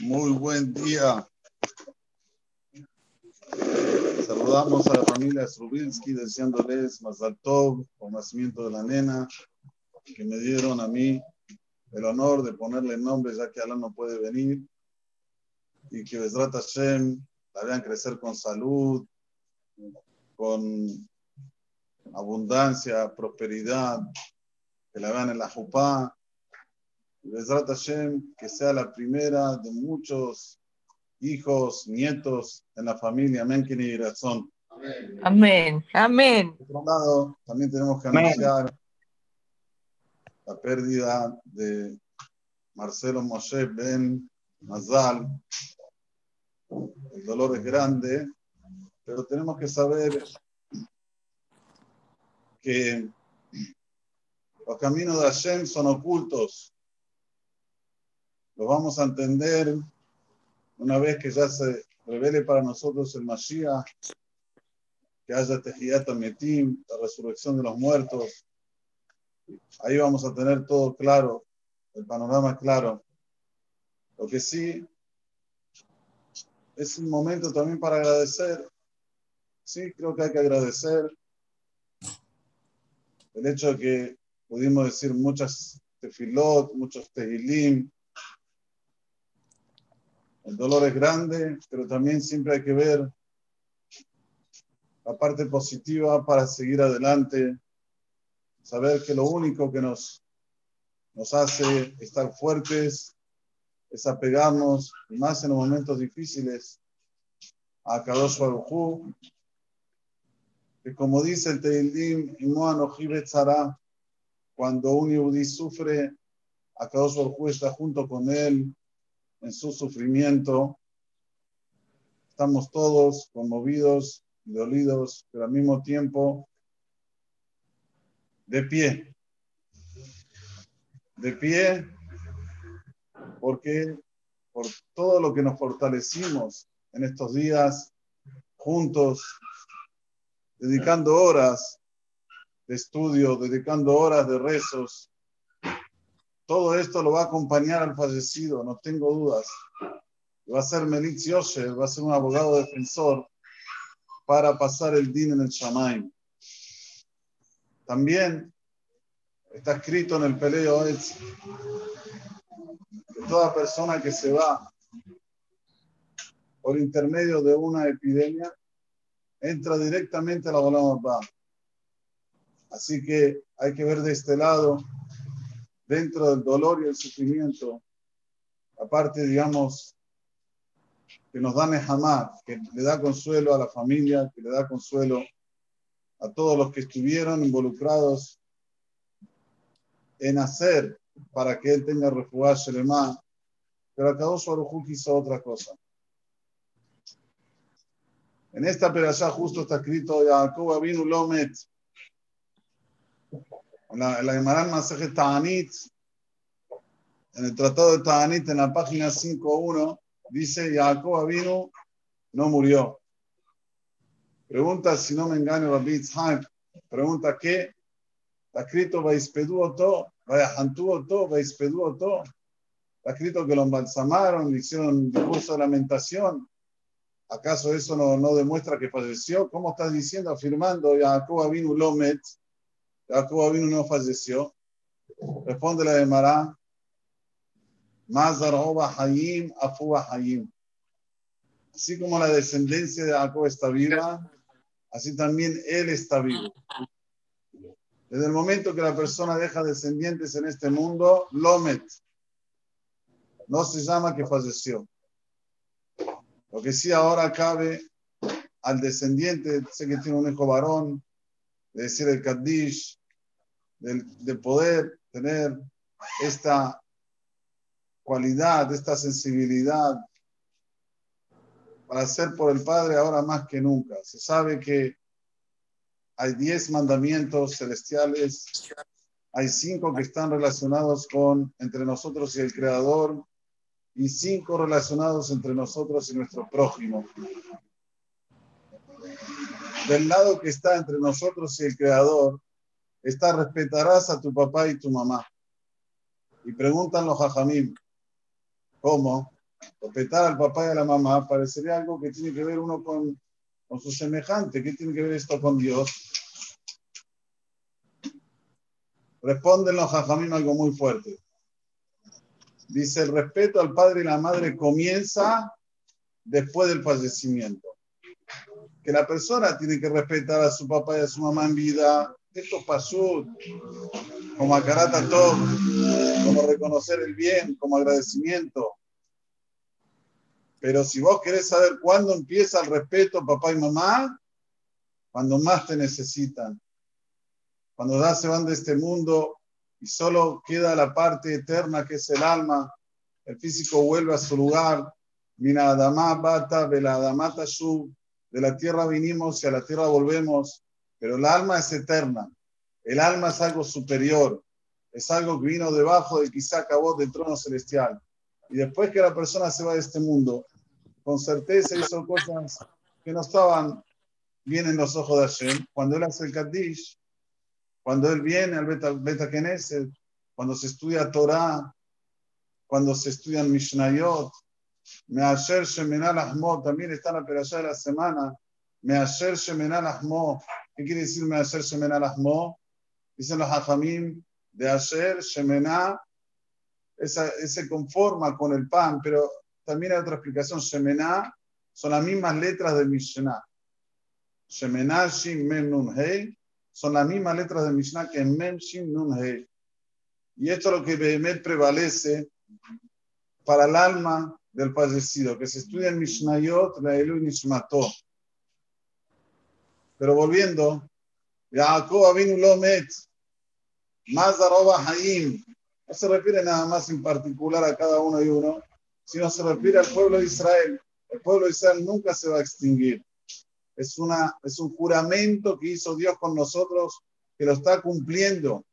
Muy buen día. Saludamos a la familia Strubinsky deseándoles Mazal Tov por nacimiento de la nena que me dieron a mí el honor de ponerle nombre ya que Alan no puede venir y que Besrat Hashem la vean crecer con salud, con abundancia, prosperidad, que la vean en la Jupá Besrat Hashem, que sea la primera de muchos hijos, nietos en la familia. Amén, que razón. Amén, amén. Por otro lado, también tenemos que anunciar la pérdida de Marcelo Moshe Ben Mazal. El dolor es grande, pero tenemos que saber que los caminos de Hashem son ocultos lo vamos a entender una vez que ya se revele para nosotros el Mashiach, que haya Tejiyat Metim, la resurrección de los muertos. Ahí vamos a tener todo claro, el panorama claro. Lo que sí es un momento también para agradecer. Sí, creo que hay que agradecer el hecho de que pudimos decir muchas tefilot, muchos tehilim, el dolor es grande, pero también siempre hay que ver la parte positiva para seguir adelante. Saber que lo único que nos, nos hace estar fuertes es apegarnos, más en los momentos difíciles, a Kadosh Baruj que como dice el Teilim, cuando un yudí sufre, a Kadosh Baruj está junto con él en su sufrimiento. Estamos todos conmovidos, dolidos, pero al mismo tiempo de pie. De pie porque por todo lo que nos fortalecimos en estos días juntos, dedicando horas de estudio, dedicando horas de rezos, todo esto lo va a acompañar al fallecido, no tengo dudas. Va a ser Melitz Yosher, va a ser un abogado defensor para pasar el din en el Shamaim. También está escrito en el Peleo que toda persona que se va por intermedio de una epidemia entra directamente a la Bola Así que hay que ver de este lado dentro del dolor y el sufrimiento, aparte, digamos, que nos da Nehamar, que le da consuelo a la familia, que le da consuelo a todos los que estuvieron involucrados en hacer para que él tenga refugio alemán, pero acá Baruj hizo otra cosa. En esta perashá justo está escrito Jacob vino Lomet, la, la Gemara Maseje Ta'anit, en el Tratado de Ta'anit, en la página 5.1, dice, Jacob vino, no murió. Pregunta, si no me engaño, Rabbi Itzhak, pregunta qué, está escrito, Vaispedu Oto, Vayahantu Oto, Vaispedu Oto, está escrito que lo embalsamaron, le hicieron discurso de lamentación. ¿Acaso eso no, no, demuestra que falleció? ¿Cómo estás diciendo, afirmando, Jacob vino Lomet, Jacob vino no falleció. Responde la de Mará. Hayim, Afuba Hayim. Así como la descendencia de Jacob está viva, así también él está vivo. Desde el momento que la persona deja descendientes en este mundo, Lomet, no se llama que falleció. Lo que sí ahora cabe al descendiente, sé que tiene un hijo varón, de decir el Kaddish, de, poder tener esta cualidad, esta sensibilidad para hacer por el Padre ahora más que nunca. Se sabe que hay diez mandamientos celestiales, hay cinco que están relacionados con entre nosotros y el Creador y cinco relacionados entre nosotros y nuestro prójimo del lado que está entre nosotros y el Creador, está respetarás a tu papá y tu mamá. Y preguntan los hajamim, ¿cómo? respetar al papá y a la mamá, parecería algo que tiene que ver uno con, con su semejante. ¿Qué tiene que ver esto con Dios? Responden los jajamim algo muy fuerte. Dice, el respeto al padre y la madre comienza después del fallecimiento. Que la persona tiene que respetar a su papá y a su mamá en vida. Esto pasó como acarata todo, como reconocer el bien, como agradecimiento. Pero si vos querés saber cuándo empieza el respeto papá y mamá, cuando más te necesitan. Cuando ya se van de este mundo y solo queda la parte eterna que es el alma, el físico vuelve a su lugar. Mina Adamá Bata, Adamata de la tierra vinimos y a la tierra volvemos, pero el alma es eterna. El alma es algo superior, es algo que vino debajo de quizá acabó del trono celestial. Y después que la persona se va de este mundo, con certeza hizo cosas que no estaban bien en los ojos de Hashem. Cuando él hace el Kaddish, cuando él viene al Beta, Beta Knesset, cuando se estudia Torah, cuando se estudian Mishnayot, Measher Shemenal Ahmo, también está la peralla de la semana, Measher Shemenal Ahmo. ¿Qué quiere decir Measher Shemenal Ahmo? Dicen los Hafamim, de Asher, Shemená, se conforma con el pan, pero también hay otra explicación, Shemená, son las mismas letras de Mishnah. Shemená, Shin, Mem, Nun, Hei, son las mismas letras de Mishnah que Mem, Shin, Nun, Hei. Y esto es lo que Behemet prevalece para el alma del fallecido, que se estudia en Mishnayot, la Elu Nishmato. Pero volviendo, Yaakov Avinu Lomet, más arroba Haim, no se refiere nada más en particular a cada uno y uno, sino se refiere al pueblo de Israel. El pueblo de Israel nunca se va a extinguir. Es, una, es un juramento que hizo Dios con nosotros, que lo está cumpliendo.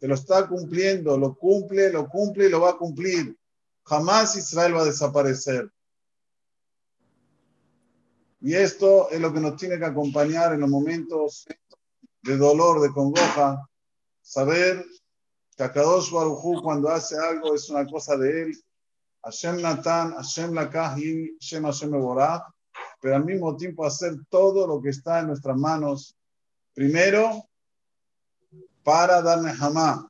Que lo está cumpliendo, lo cumple, lo cumple y lo va a cumplir. Jamás Israel va a desaparecer. Y esto es lo que nos tiene que acompañar en los momentos de dolor, de congoja, saber que Akadosh Baruj cuando hace algo es una cosa de él Hashem Natan, Hashem Lakah Hashem Hashem pero al mismo tiempo hacer todo lo que está en nuestras manos. Primero, para darle jamás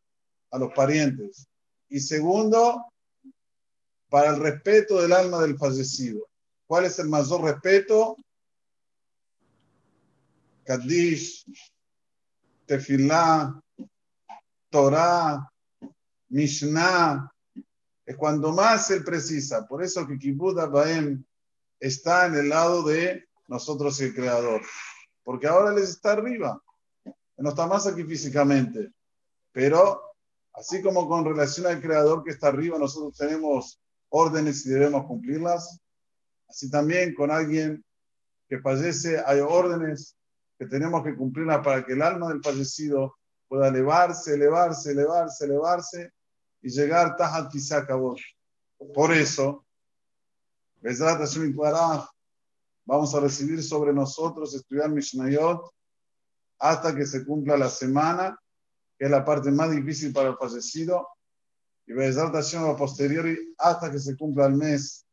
a los parientes. Y segundo, para el respeto del alma del fallecido. ¿Cuál es el mayor respeto? Kaddish, Tefillah, Torah, Mishnah, es cuando más él precisa. Por eso que Kibbutz Baem está en el lado de nosotros el Creador. Porque ahora les está arriba. No está más aquí físicamente. Pero así como con relación al Creador que está arriba, nosotros tenemos órdenes y debemos cumplirlas. Así también con alguien que fallece hay órdenes que tenemos que cumplirlas para que el alma del fallecido pueda elevarse, elevarse, elevarse, elevarse y llegar Tajat acabó. Por eso, vamos a recibir sobre nosotros estudiar Mishnayot hasta que se cumpla la semana, que es la parte más difícil para el fallecido, y Bezrat Hashem a posteriori hasta que se cumpla el mes.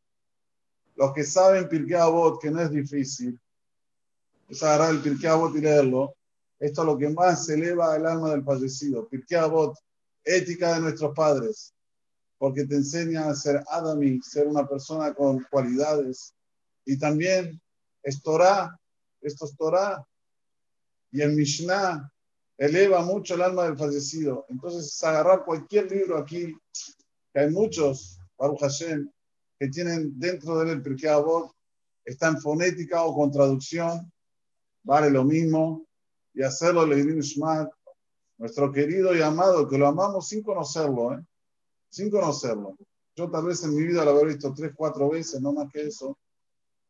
Los que saben Pirkei Avot, que no es difícil, es agarrar el Pirkei Avot y leerlo. Esto es lo que más eleva el alma del fallecido. Pirkei Avot ética de nuestros padres, porque te enseña a ser Adami, ser una persona con cualidades. Y también es Torah, esto es Torah. Y el Mishnah eleva mucho el alma del fallecido. Entonces, es agarrar cualquier libro aquí, que hay muchos, Baruch Hashem, que tienen dentro del Pirkei Avot, está en fonética o con traducción, vale lo mismo, y hacerlo el Shmat, nuestro querido y amado, que lo amamos sin conocerlo, ¿eh? sin conocerlo. Yo tal vez en mi vida lo habré visto tres, cuatro veces, no más que eso,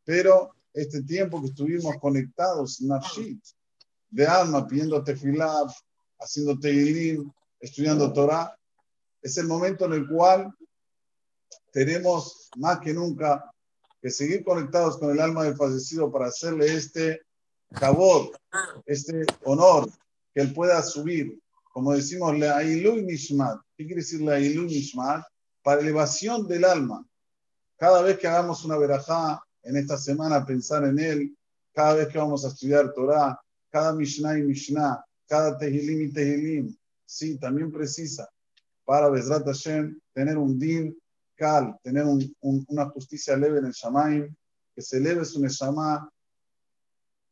pero este tiempo que estuvimos conectados, Nafshit, de alma, pidiendo tefilá, haciendo teirim, estudiando Torah, es el momento en el cual tenemos más que nunca que seguir conectados con el alma del fallecido para hacerle este favor, este honor, que él pueda subir, como decimos, la Nishmat. ¿Qué quiere decir la Nishmat? Para elevación del alma. Cada vez que hagamos una verajá en esta semana, pensar en él. Cada vez que vamos a estudiar Torah, cada Mishnah y Mishnah, cada Tehilim y Tehilim, sí, también precisa para Bezrat Hashem tener un din cal, tener un, un, una justicia leve en el Shamaim, que se eleve su Neshama,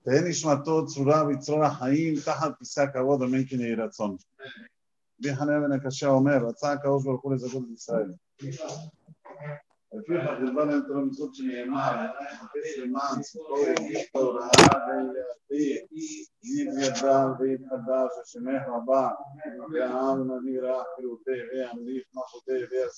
נשמתו צרורה בצרור החיים תחת כיסא הכבוד אמן כן יהי Lfiha Rizvan entrou no Sot Neymar, esse manso, todo restaurado, ele Yidvedam, Vidhadav, Shemeh Rabá, Ve'am, Navira, Pirutei, Ve'am, Lif, Machutei, Ve'am,